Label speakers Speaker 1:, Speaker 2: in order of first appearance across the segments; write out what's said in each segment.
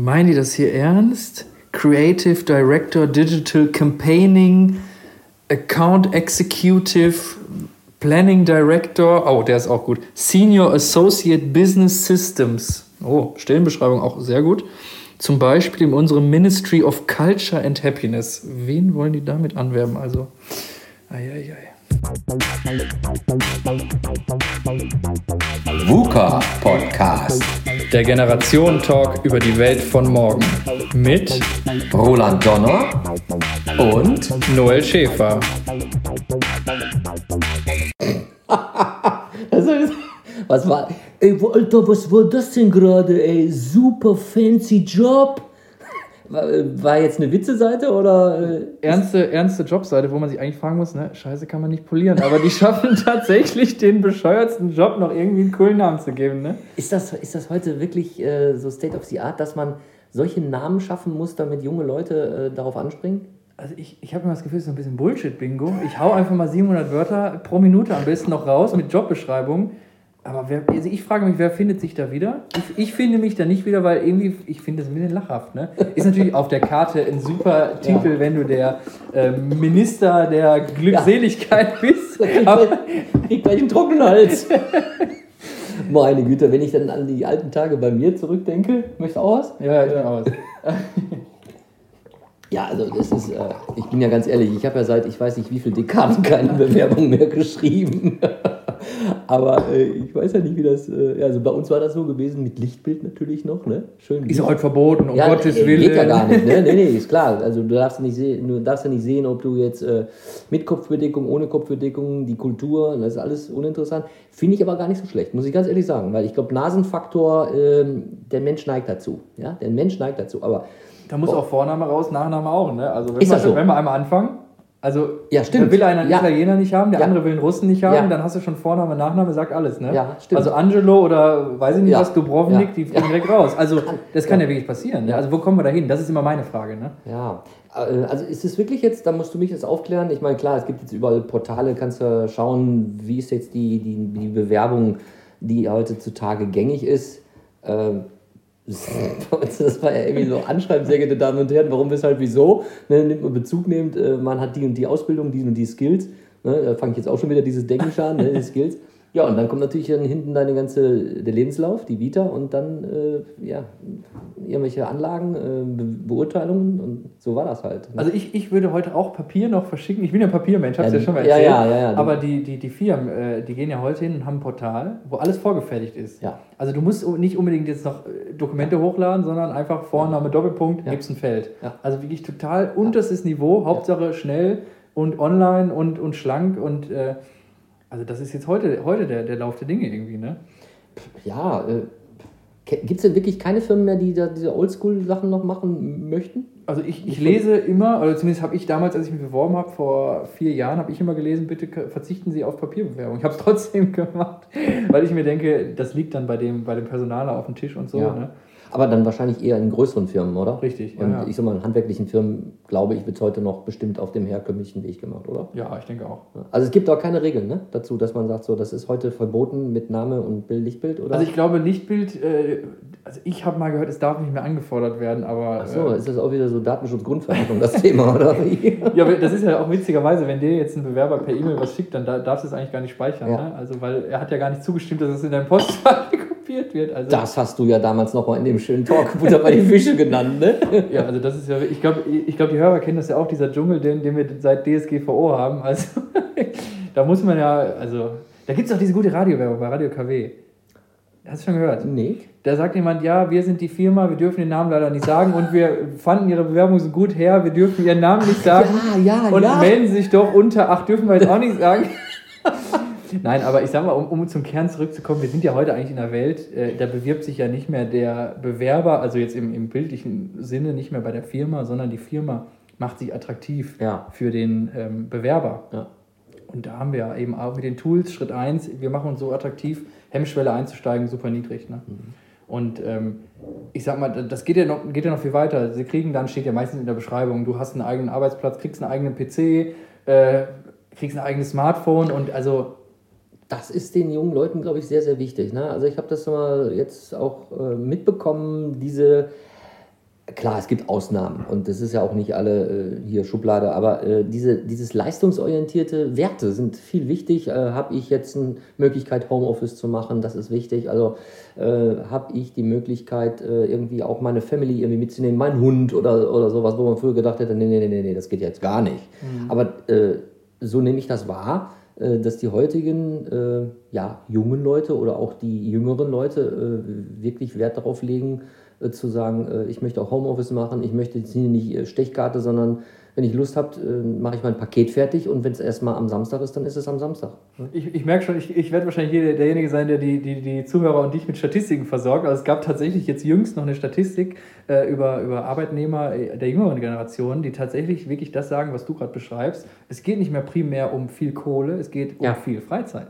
Speaker 1: Meinen die das hier ernst? Creative Director, Digital Campaigning, Account Executive, Planning Director, oh, der ist auch gut. Senior Associate Business Systems. Oh, Stellenbeschreibung auch sehr gut. Zum Beispiel in unserem Ministry of Culture and Happiness. Wen wollen die damit anwerben? Also, eieiei.
Speaker 2: VUCA Podcast.
Speaker 1: Der Generation-Talk über die Welt von morgen. Mit
Speaker 2: Roland Donner und
Speaker 1: Noel Schäfer.
Speaker 3: Also, was war. Ey, Alter, was war das denn gerade, ey? Super fancy Job. War, jetzt eine Witze-Seite oder. äh,
Speaker 1: Ernste, ernste Jobseite, wo man sich eigentlich fragen muss, ne, Scheiße kann man nicht polieren, aber die schaffen tatsächlich den bescheuertsten Job noch irgendwie einen coolen Namen zu geben, ne?
Speaker 3: Ist das, ist das heute wirklich äh, so State of the Art, dass man solche Namen schaffen muss, damit junge Leute äh, darauf anspringen?
Speaker 1: Also ich, ich habe immer das Gefühl, es ist ein bisschen Bullshit-Bingo. Ich hau einfach mal 700 Wörter pro Minute am besten noch raus mit Jobbeschreibung. Aber wer, also ich frage mich, wer findet sich da wieder? Ich, ich finde mich da nicht wieder, weil irgendwie, ich finde das ein bisschen lachhaft. Ne? Ist natürlich auf der Karte ein super Titel, wenn du der äh, Minister der Glückseligkeit bist. Aber,
Speaker 3: Krieg gleich einen trockenen Hals. Meine Güte, wenn ich dann an die alten Tage bei mir zurückdenke, möchtest du auch was?
Speaker 1: ja, ich bin aus.
Speaker 3: Ja, also das ist, äh, ich bin ja ganz ehrlich, ich habe ja seit ich weiß nicht wie viel Dekaden keine Bewerbung mehr geschrieben. Aber äh, ich weiß ja nicht, wie das, äh, also bei uns war das so gewesen, mit Lichtbild natürlich noch, ne? Schön.
Speaker 1: Ist ja heute verboten, um Gottes
Speaker 3: äh,
Speaker 1: Willen.
Speaker 3: Geht ja gar nicht, ne? Nee, nee, ist klar. Also du darfst nicht sehen, du darfst ja nicht sehen, ob du jetzt äh, mit Kopfbedeckung, ohne Kopfbedeckung, die Kultur, das ist alles uninteressant. Finde ich aber gar nicht so schlecht, muss ich ganz ehrlich sagen, weil ich glaube, Nasenfaktor, ähm, der Mensch neigt dazu. Ja, der Mensch neigt dazu. Aber
Speaker 1: Da muss auch Vorname raus, Nachname auch, ne? Also wenn,
Speaker 3: Ist
Speaker 1: wir,
Speaker 3: das so?
Speaker 1: wenn wir einmal anfangen, also
Speaker 3: Ja, stimmt.
Speaker 1: da will einer einen
Speaker 3: Ja.
Speaker 1: Italiener nicht haben, der
Speaker 3: Ja.
Speaker 1: andere will einen Russen nicht haben,
Speaker 3: Ja.
Speaker 1: dann hast du schon Vorname, Nachname, sagt alles, ne?
Speaker 3: Ja, stimmt.
Speaker 1: Also Angelo oder weiß ich nicht was, Dubrovnik, die fliegen direkt raus. Also das kann ja, wirklich passieren. Ne? Also wo kommen wir da hin? Das ist immer meine Frage, ne?
Speaker 3: Ja, äh, also ist es wirklich jetzt, da musst du mich jetzt aufklären. Ich meine, klar, es gibt jetzt überall Portale, kannst du schauen, wie ist jetzt die, die, die Bewerbung, die heutzutage gängig ist. Ähm, Das war ja irgendwie so Anschreiben, sehr geehrte Damen und Herren, warum, weshalb, wieso. Ne, nimmt man Bezug nimmt, äh, man hat die und die Ausbildung, die und die Skills. Ne, da fange ich jetzt auch schon wieder dieses Denken an, ne, die Skills. Ja, und dann kommt natürlich dann hinten deine ganze, der Lebenslauf, die Vita und dann, äh, ja, irgendwelche Anlagen, äh, Be Beurteilungen und so war das halt. ne?
Speaker 1: Also ich, ich würde heute auch Papier noch verschicken. Ich bin ja Papiermensch, hab's ja,
Speaker 3: Ja,
Speaker 1: schon mal
Speaker 3: ja,
Speaker 1: erzählt.
Speaker 3: ja, ja, ja.
Speaker 1: Aber die, die, die Firmen, äh, die gehen ja heute hin und haben ein Portal, wo alles vorgefertigt ist.
Speaker 3: Ja.
Speaker 1: Also du musst nicht unbedingt jetzt noch äh, Dokumente hochladen, sondern einfach Vorname, Doppelpunkt,
Speaker 3: Ja.
Speaker 1: gibt's ein Feld.
Speaker 3: Ja.
Speaker 1: Also wirklich total unterstes Niveau, Hauptsache schnell und online und, und schlank und äh, also das ist jetzt heute, heute der, der Lauf der Dinge irgendwie, ne?
Speaker 3: Ja, äh, gibt es denn wirklich keine Firmen mehr, die da diese Oldschool-Sachen noch machen möchten?
Speaker 1: Also ich, ich lese immer, oder zumindest habe ich damals, als ich mich beworben habe, vor vier Jahren, habe ich immer gelesen, bitte verzichten Sie auf Papierbewerbung. Ich habe es trotzdem gemacht, weil ich mir denke, das liegt dann bei dem, bei dem Personaler auf dem Tisch und so.
Speaker 3: Ja.
Speaker 1: Ne?
Speaker 3: Aber dann wahrscheinlich eher in größeren Firmen, oder?
Speaker 1: Richtig, ja,
Speaker 3: Und
Speaker 1: ja.
Speaker 3: ich sag mal, in handwerklichen Firmen, glaube ich, wird es heute noch bestimmt auf dem herkömmlichen Weg gemacht, oder?
Speaker 1: Ja, ich denke auch.
Speaker 3: Also es gibt auch keine Regeln ne, dazu, dass man sagt, so, das ist heute verboten mit Name und Bild, Lichtbild, oder?
Speaker 1: Also ich glaube, Lichtbild, äh, also ich habe mal gehört, es darf nicht mehr angefordert werden, aber...
Speaker 3: Ach so,
Speaker 1: äh,
Speaker 3: ist das auch wieder so Datenschutzgrundverordnung, das Thema, oder
Speaker 1: ja, aber das ist ja auch witzigerweise, wenn dir jetzt ein Bewerber per E-Mail was schickt, dann da- darfst du es eigentlich gar nicht speichern.
Speaker 3: Ja.
Speaker 1: Ne? Also, weil er hat ja gar nicht zugestimmt, dass es in deinem Postfach kopiert wird. Also,
Speaker 3: Das hast du ja damals nochmal in dem schönen Talk Butter bei die Fische genannt, ne?
Speaker 1: Ja, also das ist ja, ich glaube, ich glaub, die Hörer kennen das ja auch, dieser Dschungel, den, den wir seit DSGVO haben. Also da muss man ja, also da gibt es auch diese gute Radiowerbung bei Radio KW. Hast du schon gehört?
Speaker 3: Nee.
Speaker 1: Da sagt jemand, ja, wir sind die Firma, wir dürfen den Namen leider nicht sagen und wir fanden ihre Bewerbung so gut her, wir dürfen ihren Namen nicht sagen.
Speaker 3: Ja, ja,
Speaker 1: und
Speaker 3: ja.
Speaker 1: melden sich doch unter, ach, dürfen wir jetzt auch nicht sagen. Nein, aber ich sag mal, um, um zum Kern zurückzukommen, wir sind ja heute eigentlich in einer Welt, äh, da bewirbt sich ja nicht mehr der Bewerber, also jetzt im, im bildlichen Sinne nicht mehr bei der Firma, sondern die Firma macht sich attraktiv
Speaker 3: Ja.
Speaker 1: für den ähm, Bewerber.
Speaker 3: Ja.
Speaker 1: Und da haben wir eben auch mit den Tools, Schritt 1, wir machen uns so attraktiv, Hemmschwelle einzusteigen, super niedrig. Ne? Und ähm, ich sag mal, das geht ja, noch, geht ja noch viel weiter. Sie kriegen dann, steht ja meistens in der Beschreibung, du hast einen eigenen Arbeitsplatz, kriegst einen eigenen PC, äh, kriegst ein eigenes Smartphone und also
Speaker 3: Das ist den jungen Leuten, glaube ich, sehr, sehr wichtig. Ne? Also ich habe das mal jetzt auch äh, mitbekommen, diese klar, es gibt Ausnahmen und das ist ja auch nicht alle äh, hier Schublade, aber äh, diese, dieses leistungsorientierte Werte sind viel wichtig. Äh, habe ich jetzt eine Möglichkeit, Homeoffice zu machen, das ist wichtig. Also äh, habe ich die Möglichkeit, äh, irgendwie auch meine Family irgendwie mitzunehmen, meinen Hund oder, oder sowas, wo man früher gedacht hätte, nee, nee, nee, nee, das geht jetzt gar nicht. Mhm. Aber äh, so nehme ich das wahr dass die heutigen äh, ja, jungen Leute oder auch die jüngeren Leute äh, wirklich Wert darauf legen, äh, zu sagen, äh, ich möchte auch Homeoffice machen, ich möchte jetzt nicht äh, Stechkarte, sondern wenn ich Lust habe, mache ich mein Paket fertig und wenn es erstmal am Samstag ist, dann ist es am Samstag.
Speaker 1: Ich, ich merke schon, ich, ich werde wahrscheinlich hier derjenige sein, der die, die, die Zuhörer und dich mit Statistiken versorgt. Also es gab tatsächlich jetzt jüngst noch eine Statistik äh, über, über Arbeitnehmer der jüngeren Generation, die tatsächlich wirklich das sagen, was du gerade beschreibst. Es geht nicht mehr primär um viel Kohle, es geht um ja. viel Freizeit.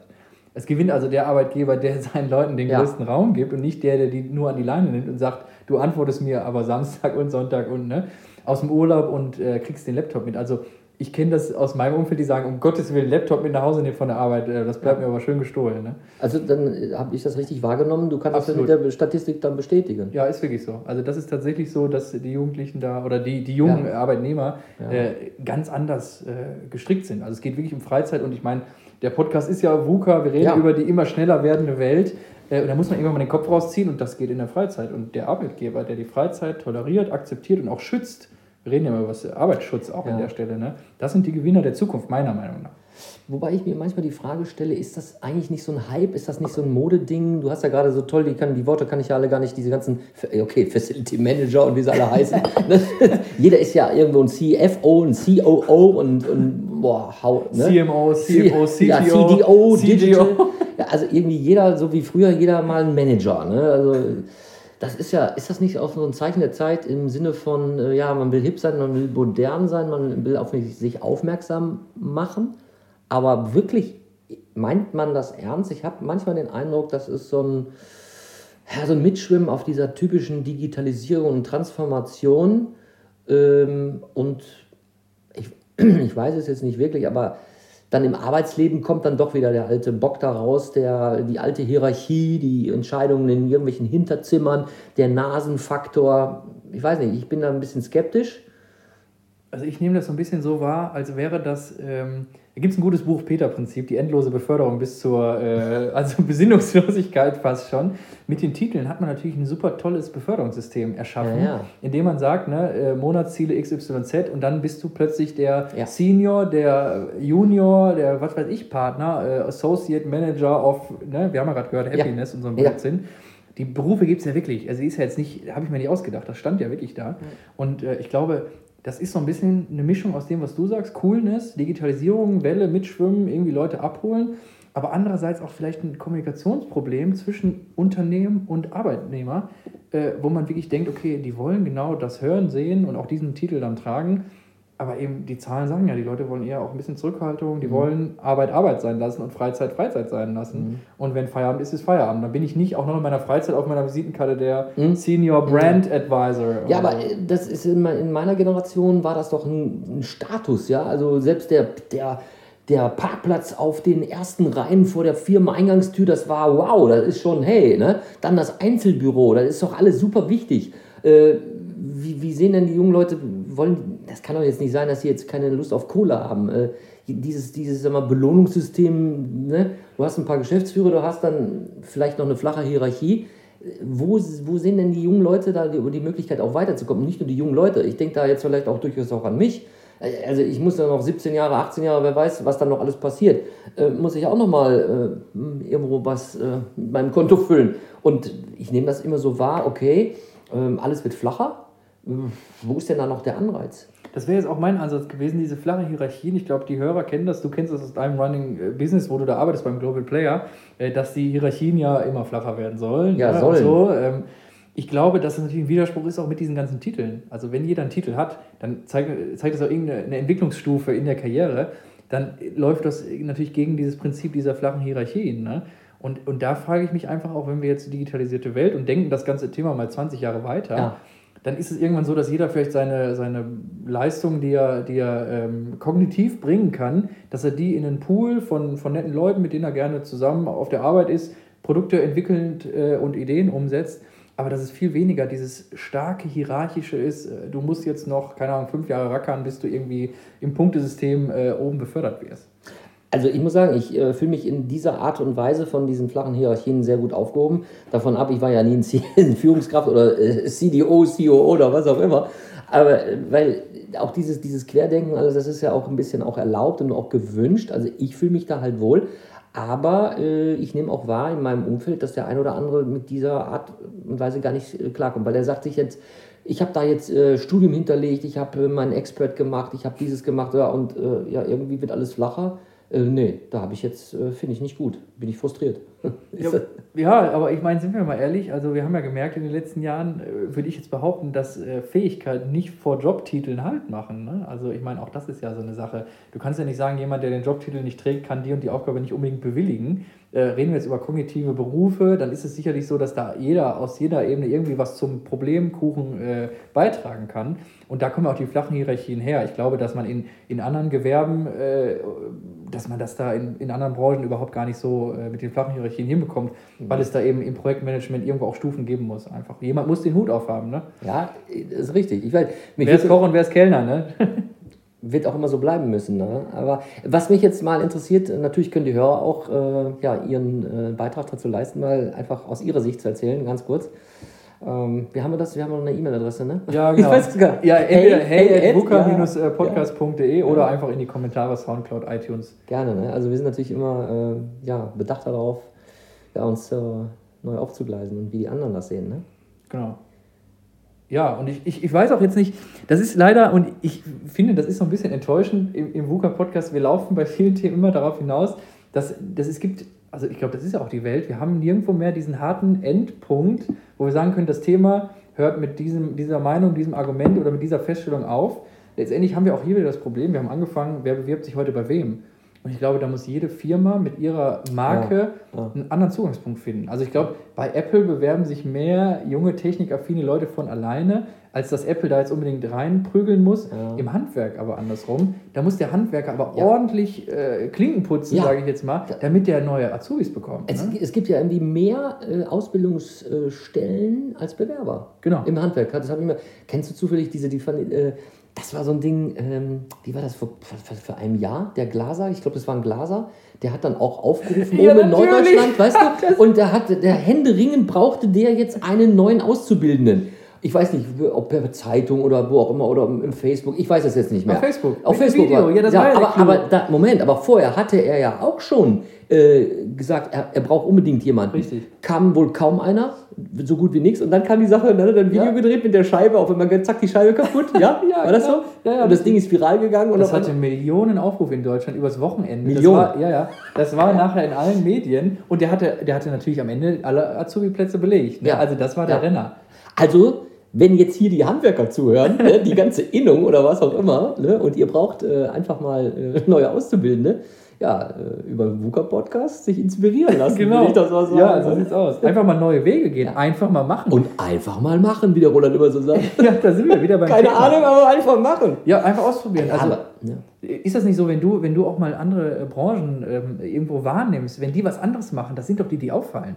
Speaker 1: Es gewinnt also der Arbeitgeber, der seinen Leuten den ja. größten Raum gibt und nicht der, der die nur an die Leine nimmt und sagt, du antwortest mir aber Samstag und Sonntag und ne, aus dem Urlaub und äh, kriegst den Laptop mit. Also ich kenne das aus meinem Umfeld, die sagen, um Gottes Willen, Laptop mit nach Hause nehmen von der Arbeit, äh, das bleibt mir aber schön gestohlen. Ne?
Speaker 3: Also dann äh, habe ich das richtig wahrgenommen, du kannst Absolut. das mit der Statistik dann bestätigen.
Speaker 1: Ja, ist wirklich so. Also das ist tatsächlich so, dass die Jugendlichen da oder die, die jungen ja. Arbeitnehmer ja. Äh, ganz anders äh, gestrickt sind. Also es geht wirklich um Freizeit und ich meine, der Podcast ist ja VUCA, wir reden ja. über die immer schneller werdende Welt. Äh, und da muss man irgendwann mal den Kopf rausziehen und das geht in der Freizeit. Und der Arbeitgeber, der die Freizeit toleriert, akzeptiert und auch schützt, wir reden ja mal über Arbeitsschutz auch ja. an der Stelle, ne? das sind die Gewinner der Zukunft, meiner Meinung nach.
Speaker 3: Wobei ich mir manchmal die Frage stelle, ist das eigentlich nicht so ein Hype, ist das nicht so ein Modeding? Du hast ja gerade so toll, die, kann, die Worte kann ich ja alle gar nicht, diese ganzen, okay, Facility Manager und wie sie alle heißen. Jeder ist ja irgendwo ein CFO, ein COO und, und boah, how,
Speaker 1: ne? CMO, CFO, CTO, ja,
Speaker 3: CDO, Digital. Ja, also irgendwie jeder, so wie früher, jeder mal ein Manager. Ne? Also das ist ja, ist das nicht auch so ein Zeichen der Zeit im Sinne von, äh, ja, man will hip sein, man will modern sein, man will auf sich aufmerksam machen? Aber wirklich, meint man das ernst? Ich habe manchmal den Eindruck, das ist so ein, ja, so ein Mitschwimmen auf dieser typischen Digitalisierung und Transformation. Ähm, und ich, ich weiß es jetzt nicht wirklich, aber dann im Arbeitsleben kommt dann doch wieder der alte Bock da raus, der, die alte Hierarchie, die Entscheidungen in irgendwelchen Hinterzimmern, der Nasenfaktor. Ich weiß nicht, ich bin da ein bisschen skeptisch.
Speaker 1: Also ich nehme das so ein bisschen so wahr, als wäre das ähm, da gibt es ein gutes Buch, Peter-Prinzip, die endlose Beförderung bis zur äh, also Besinnungslosigkeit fast schon. Mit den Titeln hat man natürlich ein super tolles Beförderungssystem erschaffen, ja, ja. indem man sagt, ne, äh, Monatsziele XYZ und dann bist du plötzlich der ja. Senior, der Junior, der was weiß ich, Partner, äh, Associate Manager of, ne, wir haben ja gerade gehört, Happiness und so ein Blödsinn. Die Berufe gibt es ja wirklich. Also die ist ja jetzt nicht, habe ich mir nicht ausgedacht, das stand ja wirklich da. Und äh, ich glaube, das ist so ein bisschen eine Mischung aus dem, was du sagst, Coolness, Digitalisierung, Welle, Mitschwimmen, irgendwie Leute abholen, aber andererseits auch vielleicht ein Kommunikationsproblem zwischen Unternehmen und Arbeitnehmer, äh, wo man wirklich denkt, okay, die wollen genau das hören, sehen und auch diesen Titel dann tragen aber eben die Zahlen sagen ja, die Leute wollen eher auch ein bisschen Zurückhaltung, die mhm. wollen Arbeit Arbeit sein lassen und Freizeit Freizeit sein lassen. Mhm. Und wenn Feierabend ist, ist Feierabend. Dann bin ich nicht auch noch in meiner Freizeit auf meiner Visitenkarte der mhm. Senior Brand mhm. Advisor.
Speaker 3: Ja, aber das ist in, meiner Generation war das doch ein, ein Status, ja. Also selbst der, der, der Parkplatz auf den ersten Reihen vor der Firmeneingangstür, das war wow, das ist schon, hey, ne? Dann das Einzelbüro, das ist doch alles super wichtig. Äh, wie, wie sehen denn die jungen Leute, wollen, das kann doch jetzt nicht sein, dass sie jetzt keine Lust auf Cola haben. Äh, dieses, dieses mal, Belohnungssystem, ne? du hast ein paar Geschäftsführer, du hast dann vielleicht noch eine flache Hierarchie. Wo, wo sehen denn die jungen Leute da die, die Möglichkeit auch weiterzukommen? Nicht nur die jungen Leute, ich denke da jetzt vielleicht auch durchaus auch an mich. Also ich muss ja noch 17 Jahre, 18 Jahre, wer weiß, was dann noch alles passiert, äh, muss ich auch noch mal äh, irgendwo was äh, mit meinem Konto füllen. Und ich nehme das immer so wahr, okay, ähm, alles wird flacher. Wo ist denn da noch der Anreiz?
Speaker 1: Das wäre jetzt auch mein Ansatz gewesen, diese flache Hierarchien. Ich glaube, die Hörer kennen das. Du kennst das aus deinem Running äh, Business, wo du da arbeitest beim Global Player, äh, dass die Hierarchien ja immer flacher werden sollen. Ja, ja sollen. So. Ähm, ich glaube, dass es natürlich ein Widerspruch ist auch mit diesen ganzen Titeln. Also wenn jeder einen Titel hat, dann zeigt, zeigt das auch irgendeine Entwicklungsstufe in der Karriere. Dann läuft das natürlich gegen dieses Prinzip dieser flachen Hierarchien. Ne? Und, und da frage ich mich einfach auch, wenn wir jetzt die digitalisierte Welt und denken das ganze Thema mal 20 Jahre weiter, ja dann ist es irgendwann so, dass jeder vielleicht seine, seine Leistung, die er, die er ähm, kognitiv bringen kann, dass er die in einen Pool von, von netten Leuten, mit denen er gerne zusammen auf der Arbeit ist, Produkte entwickelnd äh, und Ideen umsetzt. aber dass es viel weniger dieses starke hierarchische ist, äh, du musst jetzt noch, keine Ahnung, fünf Jahre rackern, bis du irgendwie im Punktesystem äh, oben befördert wirst.
Speaker 3: Also ich muss sagen, ich äh, fühle mich in dieser Art und Weise von diesen flachen Hierarchien sehr gut aufgehoben. Davon ab, ich war ja nie ein, C Führungskraft oder äh, CDO, COO oder was auch immer. Aber äh, weil auch dieses, dieses Querdenken, also das ist ja auch ein bisschen auch erlaubt und auch gewünscht. Also ich fühle mich da halt wohl. Aber äh, ich nehme auch wahr in meinem Umfeld, dass der ein oder andere mit dieser Art und Weise gar nicht äh, klarkommt. Weil der sagt sich jetzt, ich habe da jetzt äh, Studium hinterlegt, ich habe äh, meinen Expert gemacht, ich habe dieses gemacht ja, und äh, ja, irgendwie wird alles flacher. Äh, nee, da habe ich jetzt, äh, finde ich nicht gut. Bin ich frustriert.
Speaker 1: Ja, ja, aber ich meine, sind wir mal ehrlich, also wir haben ja gemerkt in den letzten Jahren, äh, würde ich jetzt behaupten, dass äh, Fähigkeiten nicht vor Jobtiteln halt machen. Ne? Also ich meine, auch das ist ja so eine Sache. Du kannst ja nicht sagen, jemand, der den Jobtitel nicht trägt, kann die und die Aufgabe nicht unbedingt bewilligen. Äh, reden wir jetzt über kognitive Berufe, dann ist es sicherlich so, dass da jeder aus jeder Ebene irgendwie was zum Problemkuchen äh, beitragen kann. Und da kommen auch die flachen Hierarchien her. Ich glaube, dass man in, in anderen Gewerben, äh, dass man das da in, in anderen Branchen überhaupt gar nicht so äh, mit den flachen Hierarchien hinbekommt, mhm. weil es da eben im Projektmanagement irgendwo auch Stufen geben muss. Einfach. Jemand muss den Hut aufhaben. Ne?
Speaker 3: Ja, das ist richtig. Ich weiß,
Speaker 1: wer ist Koch und wer ist Kellner? Ne?
Speaker 3: wird auch immer so bleiben müssen. Ne? Aber was mich jetzt mal interessiert, natürlich können die Hörer auch äh, ja, ihren äh, Beitrag dazu leisten, mal einfach aus ihrer Sicht zu erzählen, ganz kurz. Ähm, wie haben wir das? Wir haben noch eine E-Mail-Adresse, ne?
Speaker 1: Ja, genau. Ich weiß sogar. Ja, entweder hey, hey, hey podcastde ja. oder einfach in die Kommentare Soundcloud, iTunes.
Speaker 3: Gerne, ne? Also wir sind natürlich immer äh, ja, bedacht darauf, ja, uns äh, neu aufzugleisen und wie die anderen das sehen, ne?
Speaker 1: Genau. Ja, und ich, ich, ich weiß auch jetzt nicht, das ist leider, und ich finde, das ist so ein bisschen enttäuschend im, im VUCA-Podcast, wir laufen bei vielen Themen immer darauf hinaus, dass, dass es gibt also ich glaube, das ist ja auch die Welt. Wir haben nirgendwo mehr diesen harten Endpunkt, wo wir sagen können, das Thema hört mit diesem, dieser Meinung, diesem Argument oder mit dieser Feststellung auf. Letztendlich haben wir auch hier wieder das Problem, wir haben angefangen, wer bewirbt sich heute bei wem? Und ich glaube, da muss jede Firma mit ihrer Marke ja, ja. einen anderen Zugangspunkt finden. Also ich glaube, bei Apple bewerben sich mehr junge, technikaffine Leute von alleine, als dass Apple da jetzt unbedingt reinprügeln muss. Ja. Im Handwerk aber andersrum. Da muss der Handwerker aber ordentlich äh, Klinken putzen, sage ich jetzt mal, damit der neue Azubis bekommt.
Speaker 3: Es, ne? es gibt ja irgendwie mehr äh, Ausbildungsstellen als Bewerber.
Speaker 1: Genau.
Speaker 3: Im Handwerk. Das ich mal, kennst du zufällig diese, die, äh, das war so ein Ding, ähm, wie war das vor, vor, vor einem Jahr? Der Glaser, ich glaube, das war ein Glaser, der hat dann auch aufgerufen ja, oben in Norddeutschland, weißt du? Und der hat, der Händeringend brauchte der jetzt einen neuen Auszubildenden. Ich weiß nicht, ob per Zeitung oder wo auch immer oder im Facebook, ich weiß es jetzt nicht mehr.
Speaker 1: Auf Facebook.
Speaker 3: Auf Facebook. Video. Ja, das ja, war ja aber, aber da, Moment, aber vorher hatte er ja auch schon äh, gesagt, er, er braucht unbedingt jemanden.
Speaker 1: Richtig.
Speaker 3: Kam wohl kaum einer, so gut wie nichts. Und dann kam die Sache, dann hat er ein Video ja. gedreht mit der Scheibe, auf einmal zack, die Scheibe kaputt. Ja, ja war das so? Ja, ja, und das Ding ist viral gegangen. Und
Speaker 1: das hatte Millionen Aufrufe in Deutschland übers Wochenende.
Speaker 3: Millionen?
Speaker 1: Das war, ja, ja. Das war nachher in allen Medien. Und der hatte, der hatte natürlich am Ende alle Azubi-Plätze belegt. Ne? Ja. Also das war der Renner.
Speaker 3: Also wenn jetzt hier die Handwerker zuhören, ne, die ganze Innung oder was auch immer, ne, und ihr braucht äh, einfach mal äh, neue Auszubildende, ja, äh, über den VUCA-Podcast sich inspirieren lassen.
Speaker 1: genau. Ich das mal sagen. Ja, so sieht's aus. Einfach mal neue Wege gehen, ja. einfach mal machen.
Speaker 3: Und einfach mal machen, wie der Roland immer so sagt.
Speaker 1: ja, da sind wir wieder beim
Speaker 3: Keine Thema. Ahnung, aber einfach machen.
Speaker 1: Ja, einfach ausprobieren.
Speaker 3: Ja,
Speaker 1: also,
Speaker 3: aber, ja.
Speaker 1: Ist das nicht so, wenn du, wenn du auch mal andere äh, Branchen ähm, irgendwo wahrnimmst, wenn die was anderes machen, das sind doch die, die auffallen.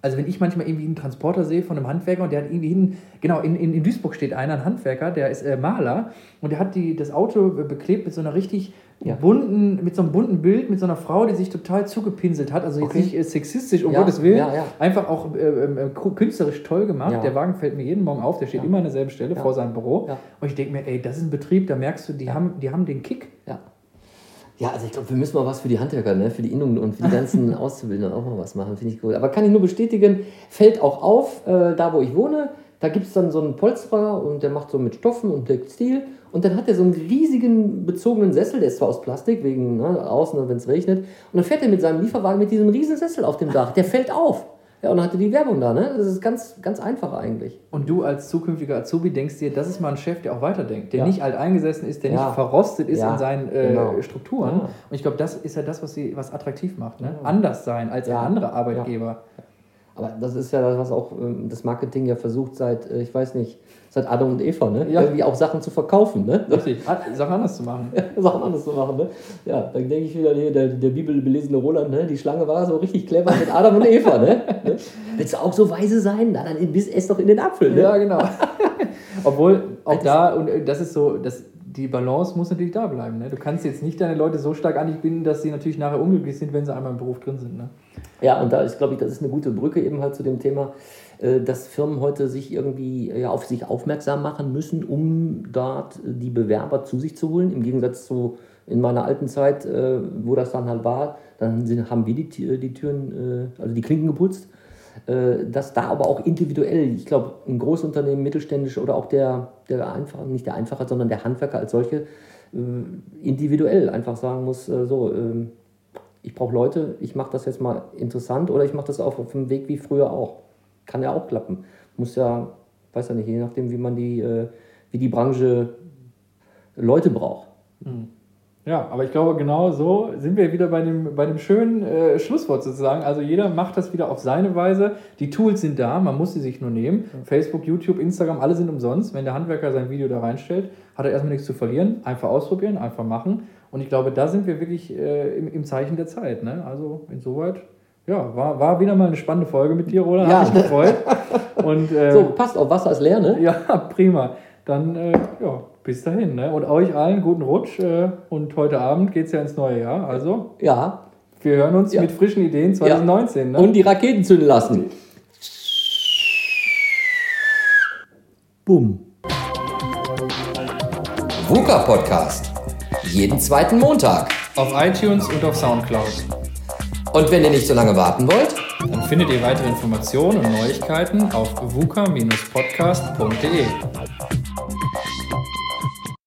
Speaker 1: Also wenn ich manchmal irgendwie einen Transporter sehe von einem Handwerker und der hat irgendwie hin, genau, in, in, in Duisburg steht einer, ein Handwerker, der ist äh, Maler und der hat die, das Auto beklebt mit so einer richtig ja. bunten, mit so einem bunten Bild, mit so einer Frau, die sich total zugepinselt hat. Also jetzt okay. nicht äh, sexistisch, um ja, Gottes Willen. Ja, einfach auch äh, äh, künstlerisch toll gemacht. Der Wagen fällt mir jeden Morgen auf, der steht immer an derselben Stelle vor seinem Büro. Und ich denke mir, ey, das ist ein Betrieb, da merkst du, die, haben, die haben den Kick.
Speaker 3: Ja. Also ich glaube, wir müssen mal was für die Handwerker, ne? für die Innungen und für die ganzen Auszubildenden auch mal was machen, finde ich cool. Aber kann ich nur bestätigen, fällt auch auf, äh, da wo ich wohne, da gibt es dann so einen Polsterer und der macht so mit Stoffen und Textil und dann hat er so einen riesigen bezogenen Sessel, der ist zwar aus Plastik, wegen ne, außen, wenn es regnet, und dann fährt er mit seinem Lieferwagen mit diesem riesen Sessel auf dem Dach, der fällt auf. Ja, und dann hatte die Werbung da, ne? Das ist ganz, ganz einfach eigentlich.
Speaker 1: Und du als zukünftiger Azubi denkst dir, das ist mal ein Chef, der auch weiterdenkt, der ja. nicht alteingesessen ist, der ja. nicht verrostet ist ja. in seinen äh, genau. Strukturen. Und ich glaube, das ist ja das, was sie was attraktiv macht, ne? Anders sein als ein anderer Arbeitgeber.
Speaker 3: Aber das ist ja das, was auch ähm, das Marketing ja versucht seit, äh, ich weiß nicht, seit Adam und Eva, ne?
Speaker 1: Ja.
Speaker 3: Irgendwie auch Sachen zu verkaufen, ne?
Speaker 1: Richtig, Sachen anders zu machen.
Speaker 3: Sachen anders zu machen, ne? Ja, dann denke ich wieder, hier, der, der bibelbelesene Roland, ne? Die Schlange war so richtig clever mit Adam und Eva, ne? ne? Willst du auch so weise sein? Na, dann ess doch in den Apfel, ne?
Speaker 1: Ja, genau. Obwohl, auch da, und äh, das ist so, das, die Balance muss natürlich da bleiben. Ne? Du kannst jetzt nicht deine Leute so stark an dich binden, dass sie natürlich nachher unglücklich sind, wenn sie einmal im Beruf drin sind. Ne?
Speaker 3: Ja, und da ist, glaube ich, das ist eine gute Brücke eben halt zu dem Thema, äh, dass Firmen heute sich irgendwie ja, auf sich aufmerksam machen müssen, um dort die Bewerber zu sich zu holen. Im Gegensatz zu in meiner alten Zeit, äh, wo das dann halt war, dann haben wir die, die Türen, äh, also die Klinken geputzt. Äh, dass da aber auch individuell, ich glaube, ein Großunternehmen, mittelständisch oder auch der, der Einfacher, nicht der Einfacher, sondern der Handwerker als solche, äh, individuell einfach sagen muss, äh, so, ähm, ich brauche Leute, ich mache das jetzt mal interessant oder ich mache das auch auf dem Weg wie früher auch. Kann ja auch klappen. Muss ja, weiß ja nicht, je nachdem, wie man die, wie die Branche Leute braucht.
Speaker 1: Ja, aber ich glaube, genau so sind wir wieder bei dem, bei dem schönen äh, Schlusswort sozusagen. Also jeder macht das wieder auf seine Weise. Die Tools sind da, man muss sie sich nur nehmen. Facebook, YouTube, Instagram, alle sind umsonst. Wenn der Handwerker sein Video da reinstellt, hat er erstmal nichts zu verlieren. Einfach ausprobieren, einfach machen. Und ich glaube, da sind wir wirklich äh, im, im Zeichen der Zeit. Ne? Also insoweit, ja, war, war wieder mal eine spannende Folge mit dir, Roland.
Speaker 3: Ja.
Speaker 1: Hat mich gefreut. Und, äh,
Speaker 3: So, passt auf, Wasser ist leer, ne?
Speaker 1: ja, prima. Dann, äh, ja, bis dahin. Ne? Und euch allen guten Rutsch. Äh, und heute Abend geht es ja ins neue Jahr. Also,
Speaker 3: Ja.
Speaker 1: wir hören uns
Speaker 3: Ja.
Speaker 1: mit frischen Ideen 2019. Ne?
Speaker 3: Und die Raketen zünden lassen. Bumm.
Speaker 2: VUCA Podcast. Jeden zweiten Montag.
Speaker 1: auf iTunes und auf Soundcloud.
Speaker 2: Und wenn ihr nicht so lange warten wollt,
Speaker 1: Dann findet ihr weitere Informationen und Neuigkeiten auf vuka-podcast.de.